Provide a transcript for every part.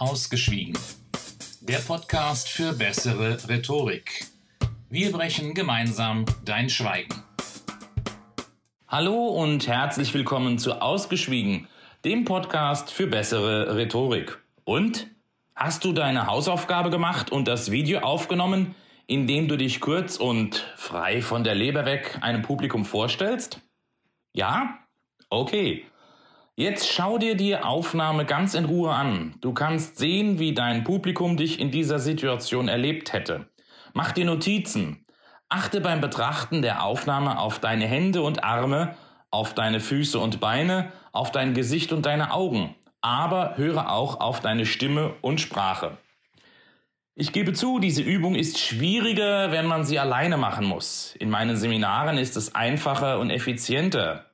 Ausgeschwiegen. Der Podcast für bessere Rhetorik. Wir brechen gemeinsam dein Schweigen. Hallo und herzlich willkommen zu Ausgeschwiegen, dem Podcast für bessere Rhetorik. Und? Hast du deine Hausaufgabe gemacht und das Video aufgenommen, in dem du dich kurz und frei von der Leber weg einem Publikum vorstellst? Ja? Okay. Jetzt schau dir die Aufnahme ganz in Ruhe an. Du kannst sehen, wie dein Publikum dich in dieser Situation erlebt hätte. Mach dir Notizen. Achte beim Betrachten der Aufnahme auf deine Hände und Arme, auf deine Füße und Beine, auf dein Gesicht und deine Augen. Aber höre auch auf deine Stimme und Sprache. Ich gebe zu, diese Übung ist schwieriger, wenn man sie alleine machen muss. In meinen Seminaren ist es einfacher und effizienter.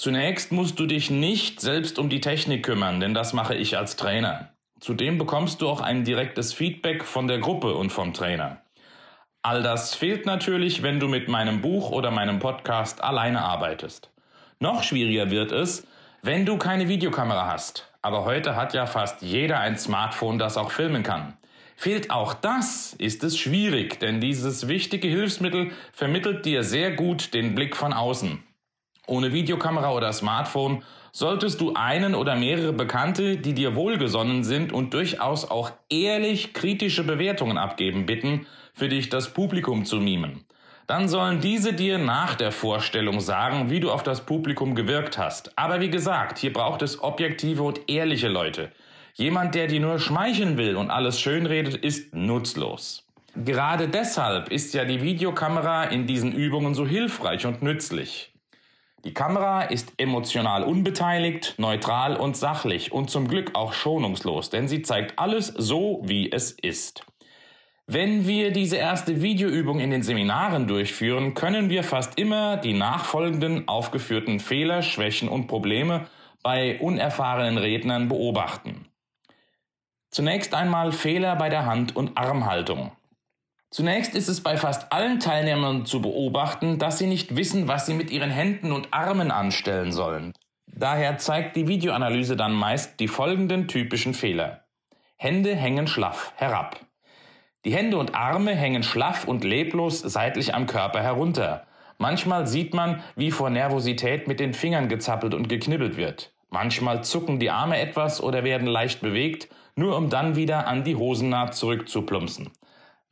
Zunächst musst du dich nicht selbst um die Technik kümmern, denn das mache ich als Trainer. Zudem bekommst du auch ein direktes Feedback von der Gruppe und vom Trainer. All das fehlt natürlich, wenn du mit meinem Buch oder meinem Podcast alleine arbeitest. Noch schwieriger wird es, wenn du keine Videokamera hast. Aber heute hat ja fast jeder ein Smartphone, das auch filmen kann. Fehlt auch das, ist es schwierig, denn dieses wichtige Hilfsmittel vermittelt dir sehr gut den Blick von außen. Ohne Videokamera oder Smartphone solltest du einen oder mehrere Bekannte, die dir wohlgesonnen sind und durchaus auch ehrlich kritische Bewertungen abgeben, bitten, für dich das Publikum zu mimen. Dann sollen diese dir nach der Vorstellung sagen, wie du auf das Publikum gewirkt hast. Aber wie gesagt, hier braucht es objektive und ehrliche Leute. Jemand, der dir nur schmeicheln will und alles schönredet, ist nutzlos. Gerade deshalb ist ja die Videokamera in diesen Übungen so hilfreich und nützlich. Die Kamera ist emotional unbeteiligt, neutral und sachlich und zum Glück auch schonungslos, denn sie zeigt alles so, wie es ist. Wenn wir diese erste Videoübung in den Seminaren durchführen, können wir fast immer die nachfolgenden aufgeführten Fehler, Schwächen und Probleme bei unerfahrenen Rednern beobachten. Zunächst einmal Fehler bei der Hand- und Armhaltung. Zunächst ist es bei fast allen Teilnehmern zu beobachten, dass sie nicht wissen, was sie mit ihren Händen und Armen anstellen sollen. Daher zeigt die Videoanalyse dann meist die folgenden typischen Fehler. Hände hängen schlaff herab. Die Hände und Arme hängen schlaff und leblos seitlich am Körper herunter. Manchmal sieht man, wie vor Nervosität mit den Fingern gezappelt und geknibbelt wird. Manchmal zucken die Arme etwas oder werden leicht bewegt, nur um dann wieder an die Hosennaht zurückzuplumpsen.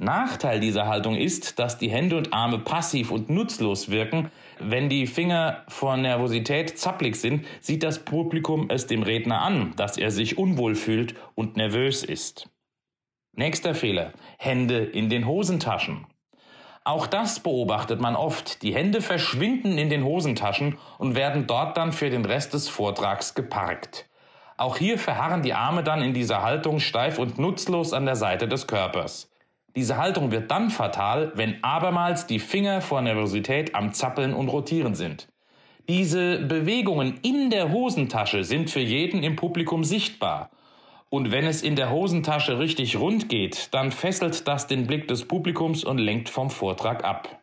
Nachteil dieser Haltung ist, dass die Hände und Arme passiv und nutzlos wirken. Wenn die Finger vor Nervosität zapplig sind, sieht das Publikum es dem Redner an, dass er sich unwohl fühlt und nervös ist. Nächster Fehler. Hände in den Hosentaschen. Auch das beobachtet man oft. Die Hände verschwinden in den Hosentaschen und werden dort dann für den Rest des Vortrags geparkt. Auch hier verharren die Arme dann in dieser Haltung steif und nutzlos an der Seite des Körpers. Diese Haltung wird dann fatal, wenn abermals die Finger vor Nervosität am Zappeln und Rotieren sind. Diese Bewegungen in der Hosentasche sind für jeden im Publikum sichtbar. Und wenn es in der Hosentasche richtig rund geht, dann fesselt das den Blick des Publikums und lenkt vom Vortrag ab.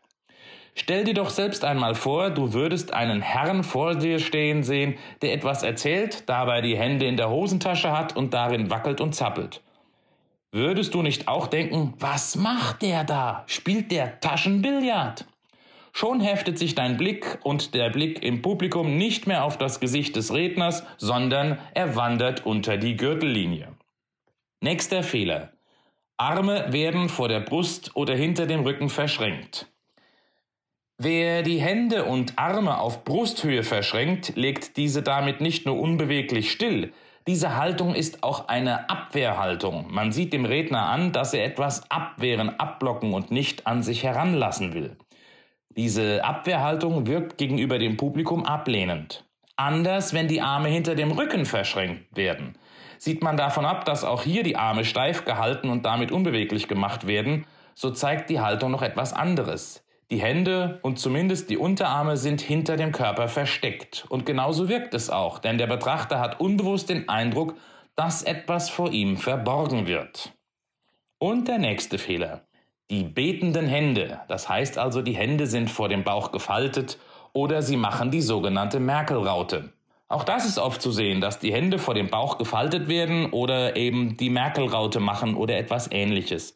Stell dir doch selbst einmal vor, du würdest einen Herrn vor dir stehen sehen, der etwas erzählt, dabei die Hände in der Hosentasche hat und darin wackelt und zappelt. Würdest du nicht auch denken, was macht der da? Spielt der Taschenbillard? Schon heftet sich dein Blick und der Blick im Publikum nicht mehr auf das Gesicht des Redners, sondern er wandert unter die Gürtellinie. Nächster Fehler. Arme werden vor der Brust oder hinter dem Rücken verschränkt. Wer die Hände und Arme auf Brusthöhe verschränkt, legt diese damit nicht nur unbeweglich still, diese Haltung ist auch eine Abwehrhaltung. Man sieht dem Redner an, dass er etwas abwehren, abblocken und nicht an sich heranlassen will. Diese Abwehrhaltung wirkt gegenüber dem Publikum ablehnend. Anders, wenn die Arme hinter dem Rücken verschränkt werden. Sieht man davon ab, dass auch hier die Arme steif gehalten und damit unbeweglich gemacht werden, so zeigt die Haltung noch etwas anderes. Die Hände und zumindest die Unterarme sind hinter dem Körper versteckt. Und genauso wirkt es auch, denn der Betrachter hat unbewusst den Eindruck, dass etwas vor ihm verborgen wird. Und der nächste Fehler. Die betenden Hände, das heißt also, die Hände sind vor dem Bauch gefaltet oder sie machen die sogenannte Merkel-Raute. Auch das ist oft zu sehen, dass die Hände vor dem Bauch gefaltet werden oder eben die Merkelraute machen oder etwas ähnliches.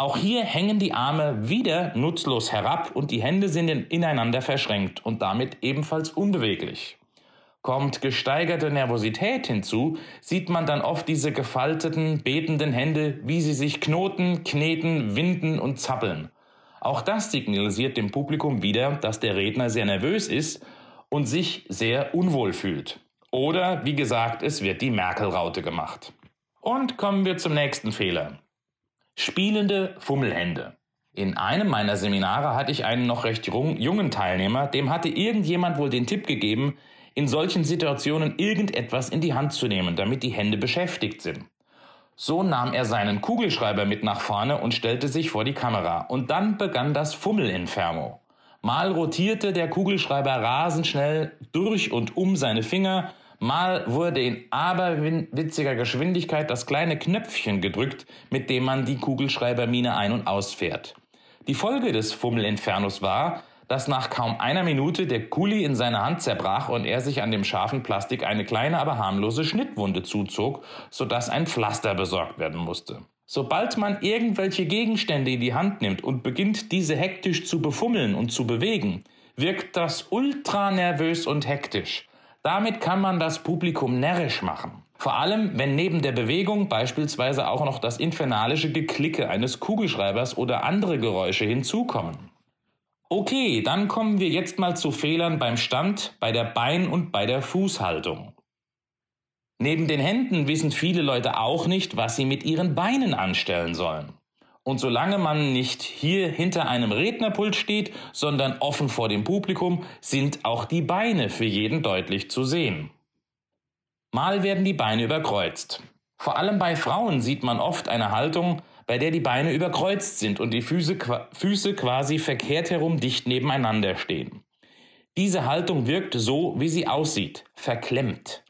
Auch hier hängen die Arme wieder nutzlos herab und die Hände sind ineinander verschränkt und damit ebenfalls unbeweglich. Kommt gesteigerte Nervosität hinzu, sieht man dann oft diese gefalteten, betenden Hände, wie sie sich knoten, kneten, winden und zappeln. Auch das signalisiert dem Publikum wieder, dass der Redner sehr nervös ist und sich sehr unwohl fühlt. Oder, wie gesagt, es wird die Merkel-Raute gemacht. Und kommen wir zum nächsten Fehler. Spielende Fummelhände. In einem meiner Seminare hatte ich einen noch recht jungen Teilnehmer, dem hatte irgendjemand wohl den Tipp gegeben, in solchen Situationen irgendetwas in die Hand zu nehmen, damit die Hände beschäftigt sind. So nahm er seinen Kugelschreiber mit nach vorne und stellte sich vor die Kamera. Und dann begann das Fummelinferno. Mal rotierte der Kugelschreiber rasend schnell durch und um seine Finger, mal wurde in aberwitziger Geschwindigkeit das kleine Knöpfchen gedrückt, mit dem man die Kugelschreibermine ein- und ausfährt. Die Folge des Fummelinfernos war, dass nach kaum einer Minute der Kuli in seiner Hand zerbrach und er sich an dem scharfen Plastik eine kleine, aber harmlose Schnittwunde zuzog, sodass ein Pflaster besorgt werden musste. Sobald man irgendwelche Gegenstände in die Hand nimmt und beginnt, diese hektisch zu befummeln und zu bewegen, wirkt das ultra nervös und hektisch. Damit kann man das Publikum närrisch machen. Vor allem, wenn neben der Bewegung beispielsweise auch noch das infernalische Geklicke eines Kugelschreibers oder andere Geräusche hinzukommen. Okay, dann kommen wir jetzt mal zu Fehlern beim Stand, bei der Bein- und bei der Fußhaltung. Neben den Händen wissen viele Leute auch nicht, was sie mit ihren Beinen anstellen sollen. Und solange man nicht hier hinter einem Rednerpult steht, sondern offen vor dem Publikum, sind auch die Beine für jeden deutlich zu sehen. Mal werden die Beine überkreuzt. Vor allem bei Frauen sieht man oft eine Haltung, bei der die Beine überkreuzt sind und die Füße, Füße quasi verkehrt herum dicht nebeneinander stehen. Diese Haltung wirkt so, wie sie aussieht, verklemmt.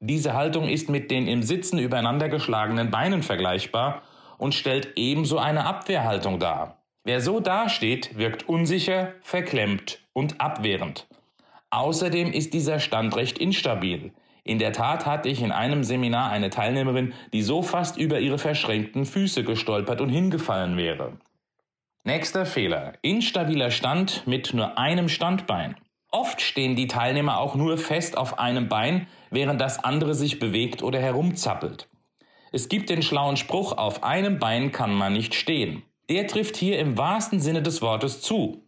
Diese Haltung ist mit den im Sitzen übereinander geschlagenen Beinen vergleichbar und stellt ebenso eine Abwehrhaltung dar. Wer so dasteht, wirkt unsicher, verklemmt und abwehrend. Außerdem ist dieser Stand recht instabil. In der Tat hatte ich in einem Seminar eine Teilnehmerin, die so fast über ihre verschränkten Füße gestolpert und hingefallen wäre. Nächster Fehler. Instabiler Stand mit nur einem Standbein. Oft stehen die Teilnehmer auch nur fest auf einem Bein, während das andere sich bewegt oder herumzappelt. Es gibt den schlauen Spruch, auf einem Bein kann man nicht stehen. Der trifft hier im wahrsten Sinne des Wortes zu.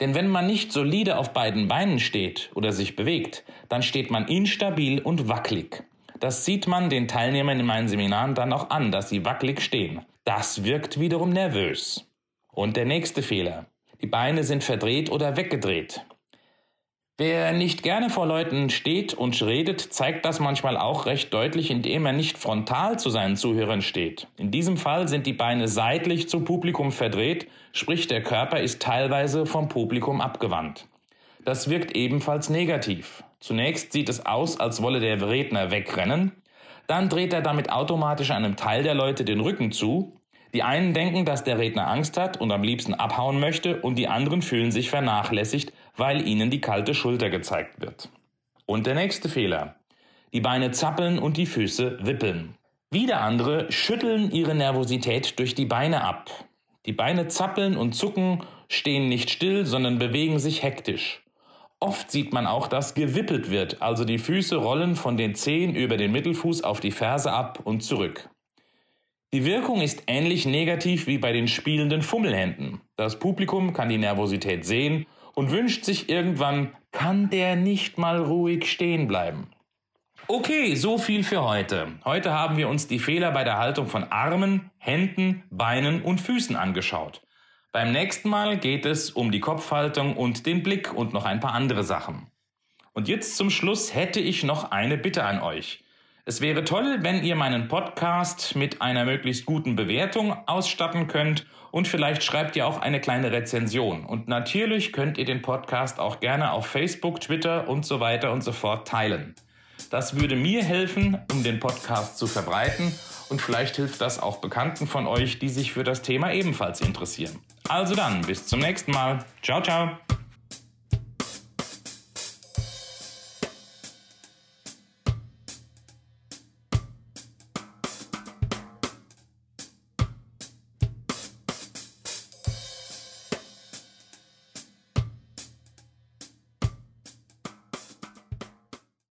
Denn wenn man nicht solide auf beiden Beinen steht oder sich bewegt, dann steht man instabil und wackelig. Das sieht man den Teilnehmern in meinen Seminaren dann auch an, dass sie wackelig stehen. Das wirkt wiederum nervös. Und der nächste Fehler. Die Beine sind verdreht oder weggedreht. Wer nicht gerne vor Leuten steht und redet, zeigt das manchmal auch recht deutlich, indem er nicht frontal zu seinen Zuhörern steht. In diesem Fall sind die Beine seitlich zum Publikum verdreht, sprich der Körper ist teilweise vom Publikum abgewandt. Das wirkt ebenfalls negativ. Zunächst sieht es aus, als wolle der Redner wegrennen, dann dreht er damit automatisch einem Teil der Leute den Rücken zu, die einen denken, dass der Redner Angst hat und am liebsten abhauen möchte, und die anderen fühlen sich vernachlässigt, weil ihnen die kalte Schulter gezeigt wird. Und der nächste Fehler. Die Beine zappeln und die Füße wippeln. Wieder andere schütteln ihre Nervosität durch die Beine ab. Die Beine zappeln und zucken, stehen nicht still, sondern bewegen sich hektisch. Oft sieht man auch, dass gewippelt wird, also die Füße rollen von den Zehen über den Mittelfuß auf die Ferse ab und zurück. Die Wirkung ist ähnlich negativ wie bei den spielenden Fummelhänden. Das Publikum kann die Nervosität sehen und wünscht sich irgendwann, kann der nicht mal ruhig stehen bleiben. Okay, so viel für heute. Heute haben wir uns die Fehler bei der Haltung von Armen, Händen, Beinen und Füßen angeschaut. Beim nächsten Mal geht es um die Kopfhaltung und den Blick und noch ein paar andere Sachen. Und jetzt zum Schluss hätte ich noch eine Bitte an euch. Es wäre toll, wenn ihr meinen Podcast mit einer möglichst guten Bewertung ausstatten könnt und vielleicht schreibt ihr auch eine kleine Rezension. Und natürlich könnt ihr den Podcast auch gerne auf Facebook, Twitter und so weiter und so fort teilen. Das würde mir helfen, um den Podcast zu verbreiten und vielleicht hilft das auch Bekannten von euch, die sich für das Thema ebenfalls interessieren. Also dann, bis zum nächsten Mal. Ciao, ciao.